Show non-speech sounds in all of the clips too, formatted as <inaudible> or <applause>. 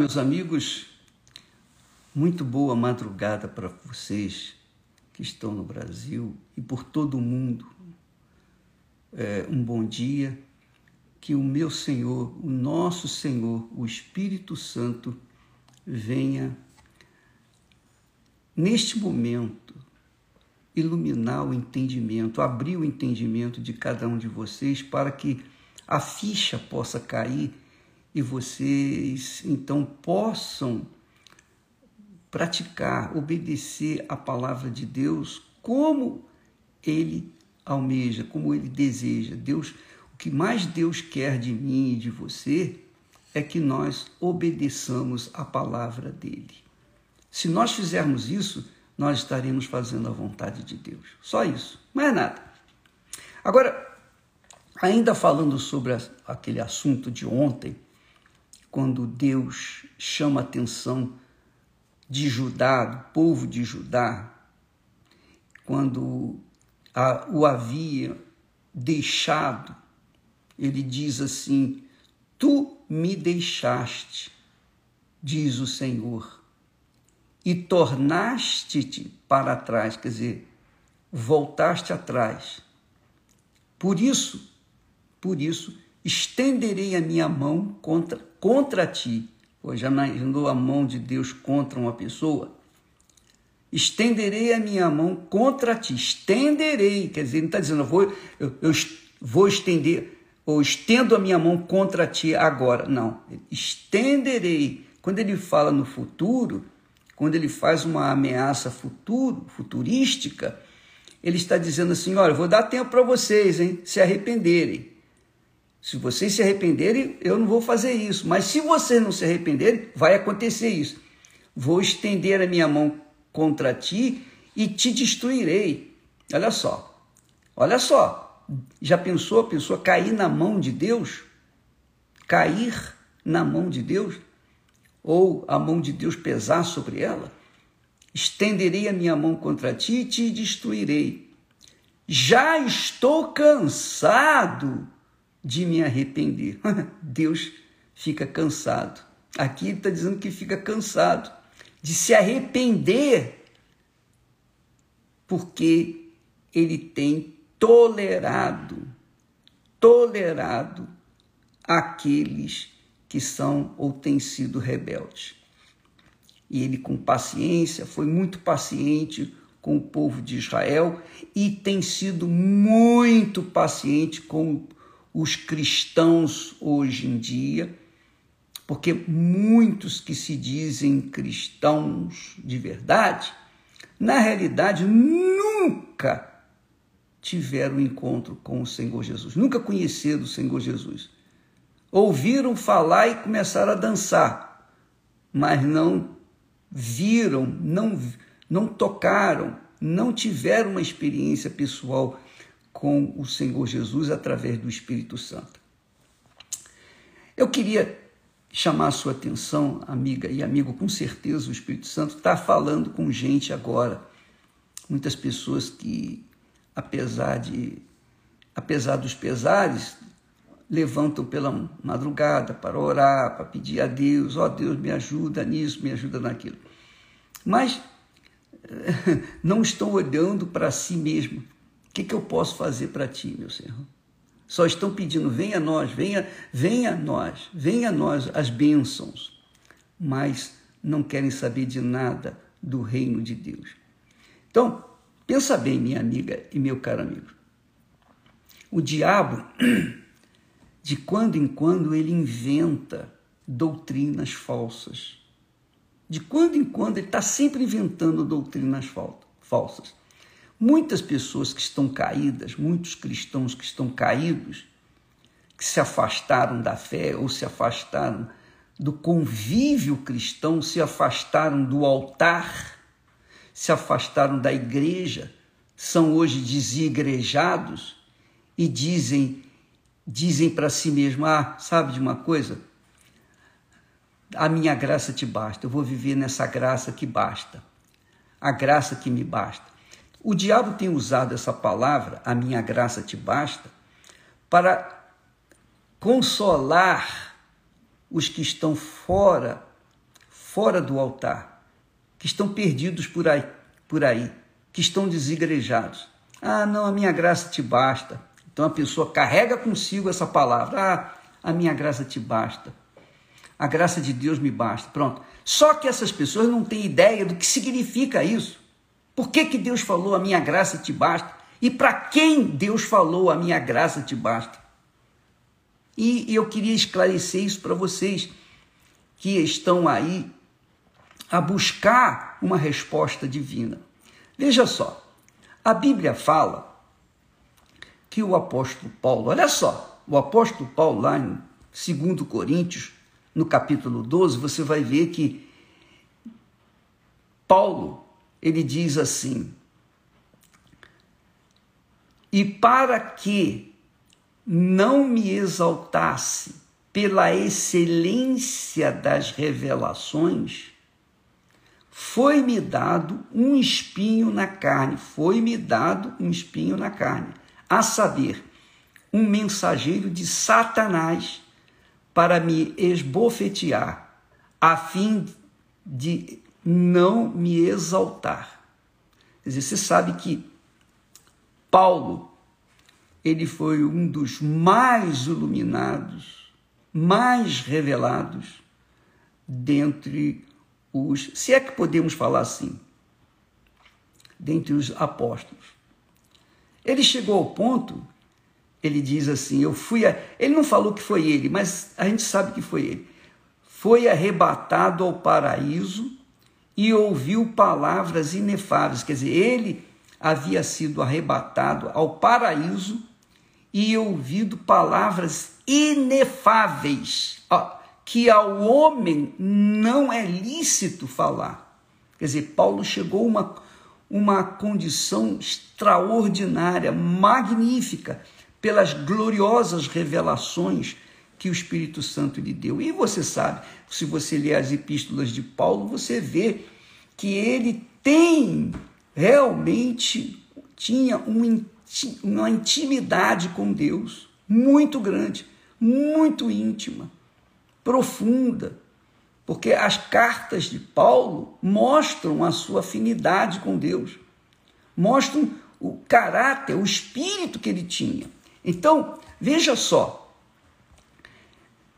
meus amigos, muito boa madrugada para vocês que estão no Brasil e por todo o mundo. É, um bom dia, que o meu Senhor, o nosso Senhor, o Espírito Santo, venha neste momento iluminar o entendimento, abrir o entendimento de cada um de vocês para que a ficha possa cair e vocês então possam praticar, obedecer a palavra de Deus como ele almeja, como ele deseja. Deus, o que mais Deus quer de mim e de você é que nós obedeçamos a palavra dele. Se nós fizermos isso, nós estaremos fazendo a vontade de Deus. Só isso, mais nada. Agora, ainda falando sobre aquele assunto de ontem, quando Deus chama a atenção de Judá, do povo de Judá, quando a, o havia deixado, ele diz assim: Tu me deixaste, diz o Senhor, e tornaste-te para trás, quer dizer, voltaste atrás. Por isso, por isso, estenderei a minha mão contra, contra ti. Pois já imaginou a mão de Deus contra uma pessoa? Estenderei a minha mão contra ti. Estenderei, quer dizer, não está dizendo, eu vou, eu, eu vou estender, ou estendo a minha mão contra ti agora. Não, estenderei. Quando ele fala no futuro, quando ele faz uma ameaça futuro, futurística, ele está dizendo assim: olha, vou dar tempo para vocês, hein, se arrependerem. Se vocês se arrependerem, eu não vou fazer isso. Mas se vocês não se arrependerem, vai acontecer isso. Vou estender a minha mão contra ti e te destruirei. Olha só. Olha só. Já pensou a pessoa cair na mão de Deus? Cair na mão de Deus? Ou a mão de Deus pesar sobre ela? Estenderei a minha mão contra ti e te destruirei. Já estou cansado de me arrepender. <laughs> Deus fica cansado. Aqui ele está dizendo que fica cansado de se arrepender, porque ele tem tolerado, tolerado aqueles que são ou têm sido rebeldes. E ele, com paciência, foi muito paciente com o povo de Israel e tem sido muito paciente com o os cristãos hoje em dia, porque muitos que se dizem cristãos de verdade, na realidade nunca tiveram encontro com o Senhor Jesus, nunca conheceram o Senhor Jesus. Ouviram falar e começaram a dançar, mas não viram, não, não tocaram, não tiveram uma experiência pessoal com o Senhor Jesus através do Espírito Santo. Eu queria chamar a sua atenção, amiga e amigo, com certeza o Espírito Santo está falando com gente agora. Muitas pessoas que, apesar de apesar dos pesares, levantam pela madrugada para orar, para pedir a Deus, ó oh, Deus, me ajuda nisso, me ajuda naquilo. Mas <laughs> não estão olhando para si mesmo, o que, que eu posso fazer para ti, meu Senhor? Só estão pedindo, venha a nós, venha, venha a nós, venha a nós as bênçãos, mas não querem saber de nada do reino de Deus. Então, pensa bem, minha amiga e meu caro amigo. O diabo, <clears throat> de quando em quando, ele inventa doutrinas falsas. De quando em quando, ele está sempre inventando doutrinas falsas. Muitas pessoas que estão caídas, muitos cristãos que estão caídos, que se afastaram da fé ou se afastaram do convívio cristão, se afastaram do altar, se afastaram da igreja, são hoje desigrejados e dizem dizem para si mesmo: "Ah, sabe de uma coisa? A minha graça te basta. Eu vou viver nessa graça que basta. A graça que me basta. O diabo tem usado essa palavra, a minha graça te basta, para consolar os que estão fora fora do altar, que estão perdidos por aí, por aí, que estão desigrejados. Ah, não, a minha graça te basta. Então a pessoa carrega consigo essa palavra. Ah, a minha graça te basta. A graça de Deus me basta. Pronto. Só que essas pessoas não têm ideia do que significa isso. Por que, que Deus falou a minha graça te basta? E para quem Deus falou a minha graça te basta? E eu queria esclarecer isso para vocês que estão aí a buscar uma resposta divina. Veja só, a Bíblia fala que o apóstolo Paulo, olha só, o apóstolo Paulo lá em 2 Coríntios, no capítulo 12, você vai ver que Paulo, ele diz assim: E para que não me exaltasse pela excelência das revelações, foi-me dado um espinho na carne, foi-me dado um espinho na carne, a saber, um mensageiro de Satanás para me esbofetear, a fim de não me exaltar. Quer dizer, você sabe que Paulo, ele foi um dos mais iluminados, mais revelados dentre os, se é que podemos falar assim, dentre os apóstolos. Ele chegou ao ponto, ele diz assim: Eu fui. A... Ele não falou que foi ele, mas a gente sabe que foi ele. Foi arrebatado ao paraíso e ouviu palavras inefáveis. Quer dizer, ele havia sido arrebatado ao paraíso e ouvido palavras inefáveis. Ó, que ao homem não é lícito falar. Quer dizer, Paulo chegou a uma, uma condição extraordinária, magnífica, pelas gloriosas revelações que o Espírito Santo lhe deu. E você sabe, se você ler as epístolas de Paulo, você vê que ele tem realmente tinha uma intimidade com Deus muito grande, muito íntima profunda, porque as cartas de Paulo mostram a sua afinidade com Deus, mostram o caráter, o espírito que ele tinha. Então, veja só.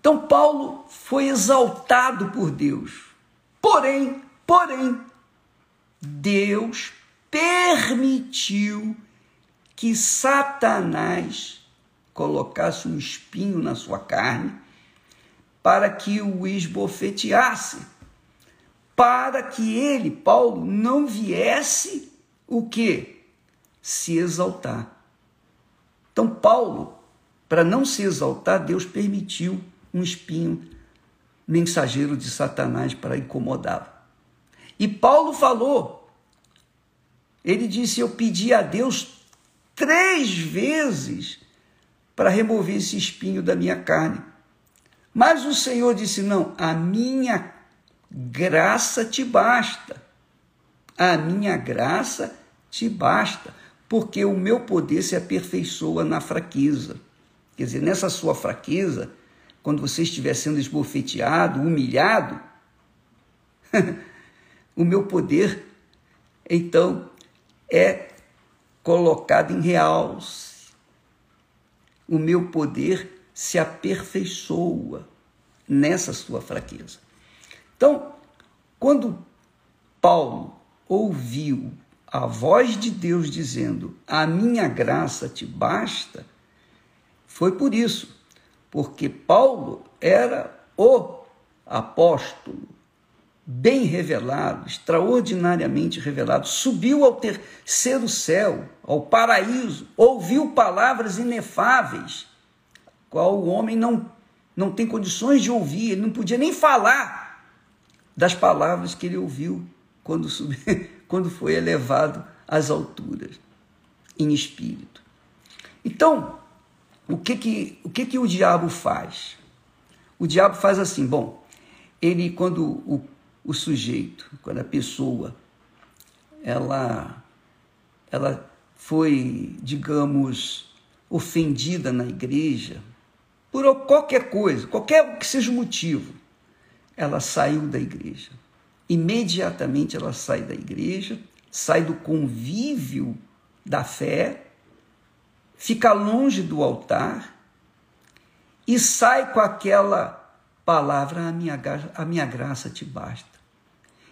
Então, Paulo foi exaltado por Deus. Porém, porém, Deus permitiu que Satanás colocasse um espinho na sua carne para que o esbofeteasse, para que ele, Paulo, não viesse o que? Se exaltar. Então, Paulo, para não se exaltar, Deus permitiu um espinho mensageiro de Satanás para incomodá-lo. E Paulo falou, ele disse: Eu pedi a Deus três vezes para remover esse espinho da minha carne. Mas o Senhor disse: Não, a minha graça te basta. A minha graça te basta, porque o meu poder se aperfeiçoa na fraqueza. Quer dizer, nessa sua fraqueza, quando você estiver sendo esbofeteado, humilhado, <laughs> o meu poder, então, é colocado em realce. O meu poder se aperfeiçoa nessa sua fraqueza. Então, quando Paulo ouviu a voz de Deus dizendo: A minha graça te basta, foi por isso, porque Paulo era o apóstolo, bem revelado, extraordinariamente revelado, subiu ao terceiro céu, ao paraíso, ouviu palavras inefáveis qual o homem não, não tem condições de ouvir, ele não podia nem falar das palavras que ele ouviu quando, <laughs> subiu, quando foi elevado às alturas, em espírito. Então, o que que, o que que o diabo faz? O diabo faz assim, bom, ele quando o, o sujeito, quando a pessoa, ela, ela foi, digamos, ofendida na igreja, por qualquer coisa, qualquer que seja o motivo, ela saiu da igreja. imediatamente ela sai da igreja, sai do convívio da fé, fica longe do altar e sai com aquela palavra: a minha, a minha graça te basta.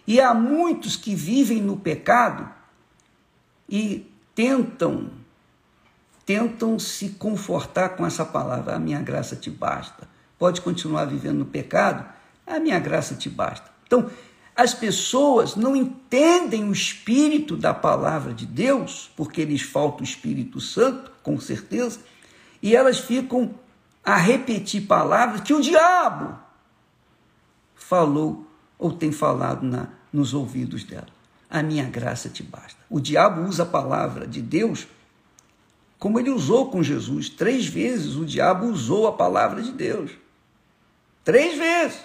E há muitos que vivem no pecado e tentam tentam se confortar com essa palavra, a minha graça te basta. Pode continuar vivendo no pecado, a minha graça te basta. Então, as pessoas não entendem o espírito da palavra de Deus, porque lhes falta o Espírito Santo, com certeza, e elas ficam a repetir palavras que o diabo falou ou tem falado na, nos ouvidos dela. A minha graça te basta. O diabo usa a palavra de Deus como ele usou com Jesus. Três vezes o diabo usou a palavra de Deus. Três vezes.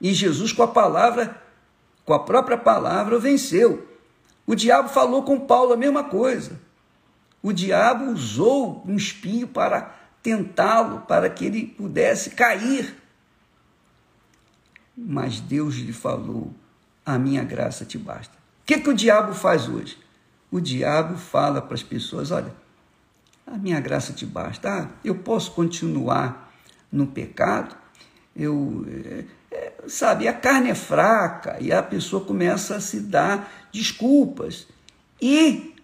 E Jesus, com a palavra, com a própria palavra, venceu. O diabo falou com Paulo a mesma coisa. O diabo usou um espinho para tentá-lo, para que ele pudesse cair. Mas Deus lhe falou: A minha graça te basta. O que, que o diabo faz hoje? O diabo fala para as pessoas: Olha, a minha graça te basta. Ah, eu posso continuar no pecado. Eu, é, sabe, a carne é fraca e a pessoa começa a se dar desculpas e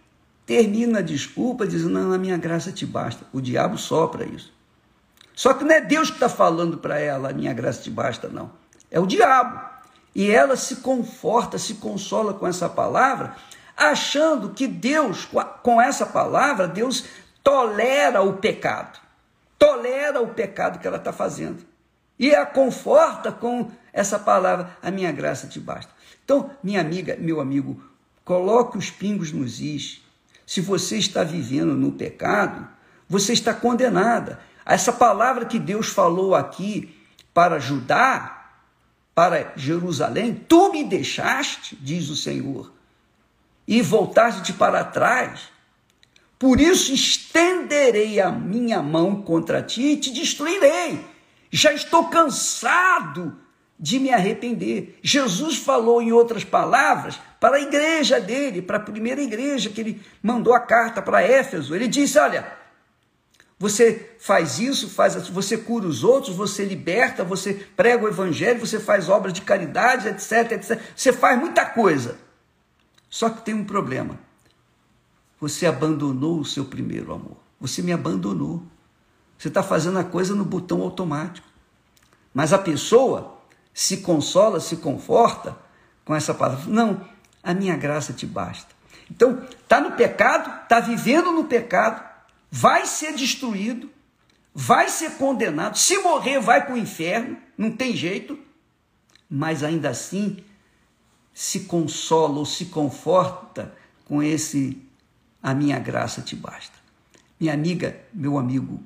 termina a desculpa dizendo: Não, a minha graça te basta. O diabo sopra isso. Só que não é Deus que está falando para ela: A minha graça te basta, não é o diabo. E ela se conforta, se consola com essa palavra, achando que Deus, com essa palavra, Deus tolera o pecado. Tolera o pecado que ela está fazendo. E a conforta com essa palavra, a minha graça te basta. Então, minha amiga, meu amigo, coloque os pingos nos is. Se você está vivendo no pecado, você está condenada. Essa palavra que Deus falou aqui para Judá, para Jerusalém, tu me deixaste, diz o Senhor, e voltaste para trás. Por isso estenderei a minha mão contra ti e te destruirei. Já estou cansado de me arrepender. Jesus falou, em outras palavras, para a igreja dele, para a primeira igreja que ele mandou a carta para Éfeso. Ele disse: Olha, você faz isso, faz você cura os outros, você liberta, você prega o evangelho, você faz obras de caridade, etc, etc. Você faz muita coisa. Só que tem um problema. Você abandonou o seu primeiro amor. Você me abandonou. Você está fazendo a coisa no botão automático. Mas a pessoa se consola, se conforta com essa palavra. Não, a minha graça te basta. Então, está no pecado, está vivendo no pecado, vai ser destruído, vai ser condenado. Se morrer, vai para o inferno, não tem jeito, mas ainda assim se consola ou se conforta com esse a minha graça te basta. Minha amiga, meu amigo,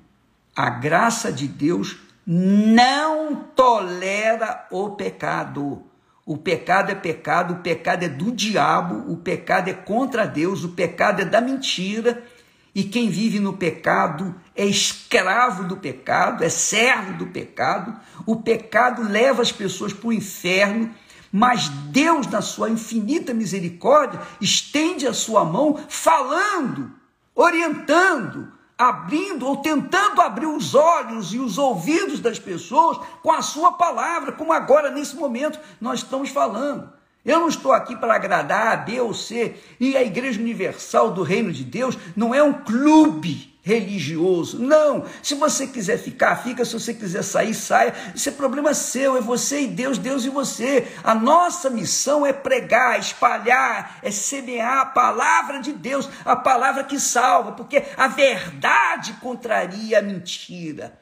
a graça de Deus não tolera o pecado. O pecado é pecado, o pecado é do diabo, o pecado é contra Deus, o pecado é da mentira e quem vive no pecado é escravo do pecado, é servo do pecado. O pecado leva as pessoas para o inferno, mas Deus, na sua infinita misericórdia, estende a sua mão, falando, orientando, abrindo ou tentando abrir os olhos e os ouvidos das pessoas com a sua palavra, como agora nesse momento nós estamos falando. Eu não estou aqui para agradar a C. E a Igreja Universal do Reino de Deus não é um clube religioso. Não. Se você quiser ficar, fica. Se você quiser sair, saia. Isso é problema seu. É você e Deus, Deus e você. A nossa missão é pregar, espalhar, é semear a palavra de Deus, a palavra que salva, porque a verdade contraria a mentira.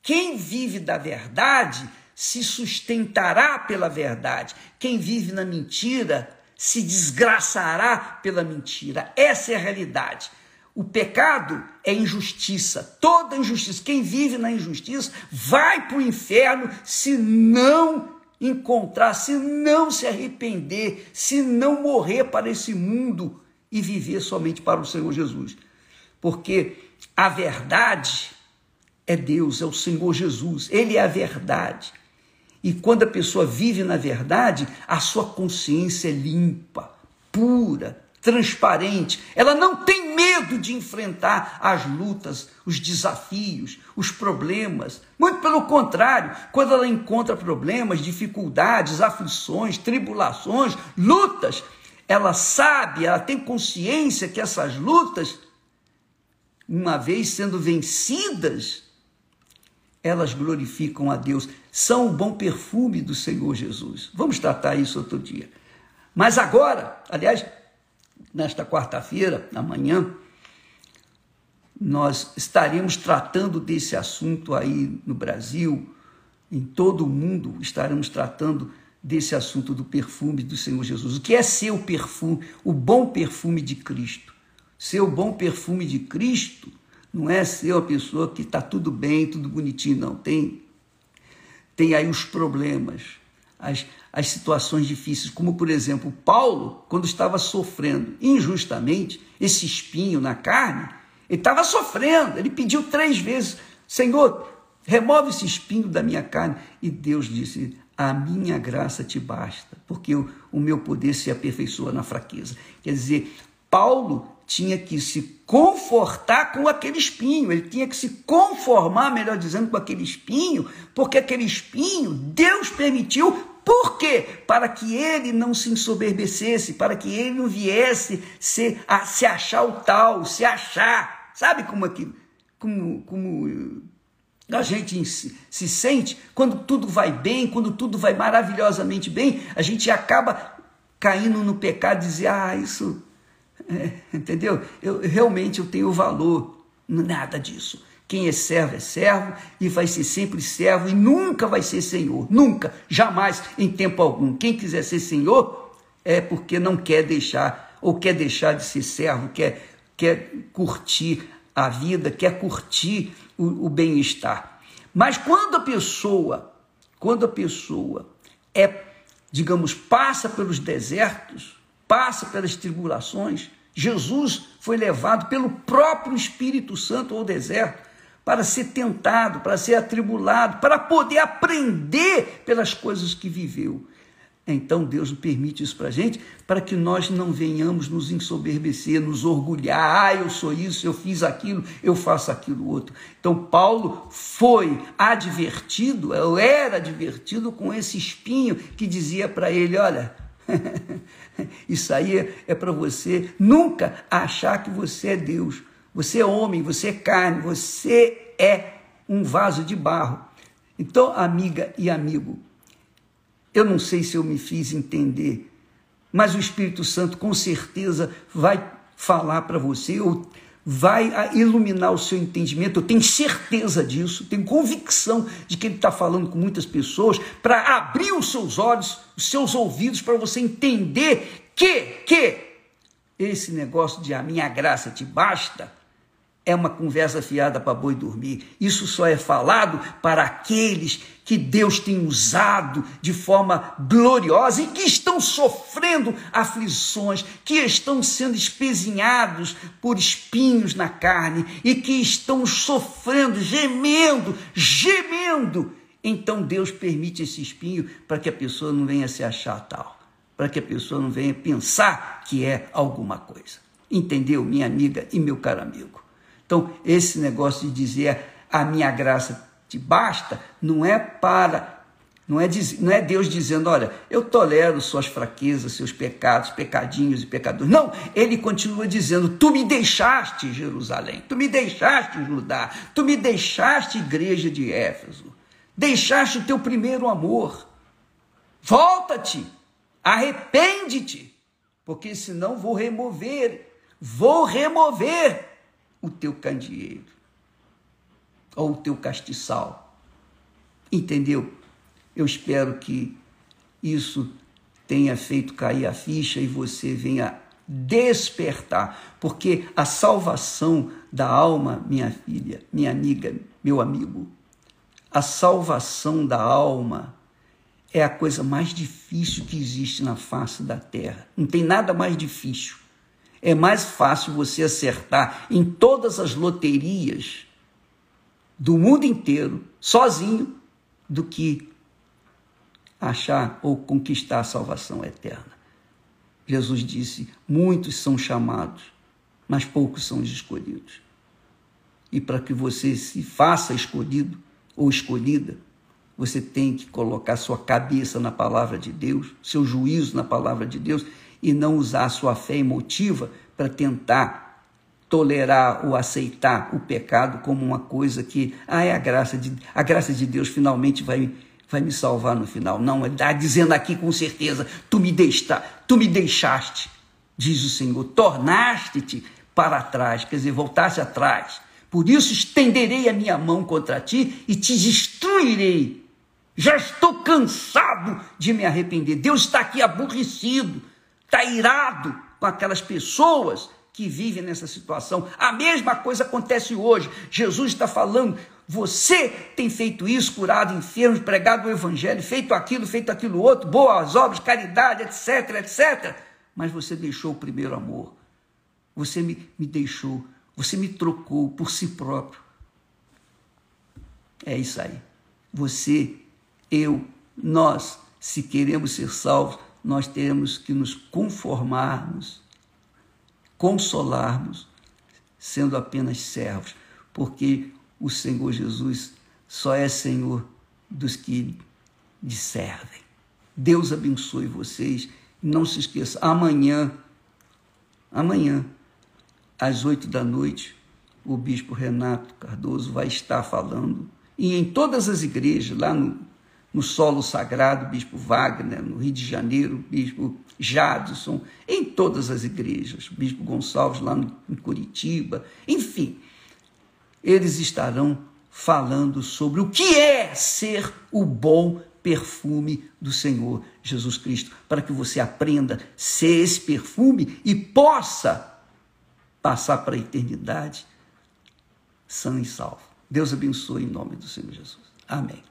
Quem vive da verdade se sustentará pela verdade. Quem vive na mentira se desgraçará pela mentira. Essa é a realidade. O pecado é injustiça, toda injustiça. Quem vive na injustiça vai para o inferno se não encontrar, se não se arrepender, se não morrer para esse mundo e viver somente para o Senhor Jesus. Porque a verdade é Deus, é o Senhor Jesus, Ele é a verdade. E quando a pessoa vive na verdade, a sua consciência é limpa, pura, transparente. Ela não tem medo de enfrentar as lutas, os desafios, os problemas. Muito pelo contrário, quando ela encontra problemas, dificuldades, aflições, tribulações, lutas, ela sabe, ela tem consciência que essas lutas, uma vez sendo vencidas, elas glorificam a Deus, são o bom perfume do Senhor Jesus. Vamos tratar isso outro dia. Mas agora, aliás, nesta quarta-feira, amanhã, nós estaremos tratando desse assunto aí no Brasil, em todo o mundo, estaremos tratando desse assunto do perfume do Senhor Jesus. O que é ser o perfume, o bom perfume de Cristo? Ser o bom perfume de Cristo não é ser uma pessoa que está tudo bem, tudo bonitinho, não. Tem, tem aí os problemas, as, as situações difíceis, como por exemplo, Paulo, quando estava sofrendo injustamente esse espinho na carne, ele estava sofrendo, ele pediu três vezes: Senhor, remove esse espinho da minha carne. E Deus disse: A minha graça te basta, porque o, o meu poder se aperfeiçoa na fraqueza. Quer dizer, Paulo tinha que se confortar com aquele espinho, ele tinha que se conformar, melhor dizendo, com aquele espinho, porque aquele espinho Deus permitiu, por quê? Para que ele não se ensoberbecesse, para que ele não viesse se, a, se achar o tal, se achar, sabe como aquilo, como, como a gente se sente quando tudo vai bem, quando tudo vai maravilhosamente bem, a gente acaba caindo no pecado e dizer, ah, isso é, entendeu? Eu realmente eu tenho valor, nada disso. Quem é servo é servo e vai ser sempre servo e nunca vai ser senhor, nunca, jamais, em tempo algum. Quem quiser ser senhor é porque não quer deixar ou quer deixar de ser servo, quer quer curtir a vida, quer curtir o, o bem-estar. Mas quando a pessoa, quando a pessoa é, digamos, passa pelos desertos, passa pelas tribulações, Jesus foi levado pelo próprio Espírito Santo ao deserto para ser tentado, para ser atribulado, para poder aprender pelas coisas que viveu. Então Deus permite isso para a gente, para que nós não venhamos nos ensoberbecer, nos orgulhar. Ah, eu sou isso, eu fiz aquilo, eu faço aquilo outro. Então Paulo foi advertido, eu era advertido com esse espinho que dizia para ele: olha, <laughs> Isso aí é para você nunca achar que você é Deus. Você é homem, você é carne, você é um vaso de barro. Então, amiga e amigo, eu não sei se eu me fiz entender, mas o Espírito Santo com certeza vai falar para você, ou vai iluminar o seu entendimento. Eu tenho certeza disso, tenho convicção de que ele está falando com muitas pessoas para abrir os seus olhos, os seus ouvidos, para você entender que, que esse negócio de a minha graça te basta é uma conversa fiada para boi dormir. Isso só é falado para aqueles que Deus tem usado de forma gloriosa e que estão sofrendo aflições, que estão sendo espezinhados por espinhos na carne e que estão sofrendo, gemendo, gemendo. Então Deus permite esse espinho para que a pessoa não venha se achar tal, para que a pessoa não venha pensar que é alguma coisa. Entendeu, minha amiga e meu caro amigo? Então, esse negócio de dizer a minha graça te basta, não é para. Não é, não é Deus dizendo, olha, eu tolero suas fraquezas, seus pecados, pecadinhos e pecadores. Não, ele continua dizendo: Tu me deixaste, Jerusalém, tu me deixaste, Judá, tu me deixaste, igreja de Éfeso, deixaste o teu primeiro amor. Volta-te, arrepende-te, porque senão vou remover, vou remover o teu candeeiro ou o teu castiçal. Entendeu? Eu espero que isso tenha feito cair a ficha e você venha despertar, porque a salvação da alma, minha filha, minha amiga, meu amigo, a salvação da alma é a coisa mais difícil que existe na face da terra. Não tem nada mais difícil. É mais fácil você acertar em todas as loterias do mundo inteiro, sozinho, do que achar ou conquistar a salvação eterna. Jesus disse: muitos são chamados, mas poucos são os escolhidos. E para que você se faça escolhido ou escolhida, você tem que colocar sua cabeça na palavra de Deus, seu juízo na palavra de Deus e não usar sua fé emotiva para tentar tolerar ou aceitar o pecado como uma coisa que, ah, é a graça de, a graça de Deus finalmente vai, vai me salvar no final. Não, ele está dizendo aqui com certeza, tu me, deixa, tu me deixaste, diz o Senhor, tornaste-te para trás, quer dizer, voltaste atrás. Por isso estenderei a minha mão contra ti e te destruirei. Já estou cansado de me arrepender. Deus está aqui aborrecido, está irado com aquelas pessoas que vivem nessa situação. A mesma coisa acontece hoje. Jesus está falando, você tem feito isso, curado enfermos, pregado o evangelho, feito aquilo, feito aquilo outro, boas obras, caridade, etc, etc. Mas você deixou o primeiro amor. Você me, me deixou, você me trocou por si próprio. É isso aí. Você, eu, nós, se queremos ser salvos, nós temos que nos conformarmos consolarmos, sendo apenas servos, porque o Senhor Jesus só é Senhor dos que lhe servem. Deus abençoe vocês. Não se esqueça, amanhã, amanhã, às oito da noite, o bispo Renato Cardoso vai estar falando, e em todas as igrejas, lá no no solo sagrado, Bispo Wagner, no Rio de Janeiro, Bispo Jadson, em todas as igrejas, Bispo Gonçalves lá no, em Curitiba, enfim, eles estarão falando sobre o que é ser o bom perfume do Senhor Jesus Cristo, para que você aprenda a ser esse perfume e possa passar para a eternidade sã e salvo. Deus abençoe em nome do Senhor Jesus. Amém.